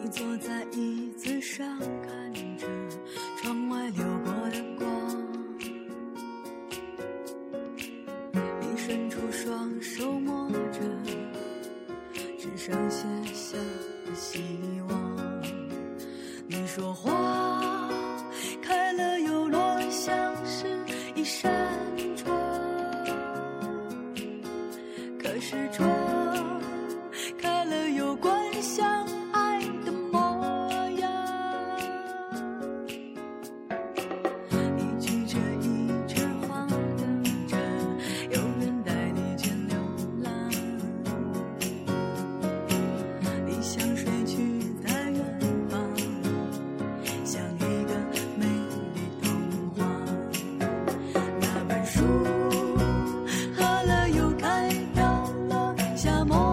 你坐在椅子上，看着窗外流过的光。你伸出双手，摸着只剩写下的希望。你说话。夏末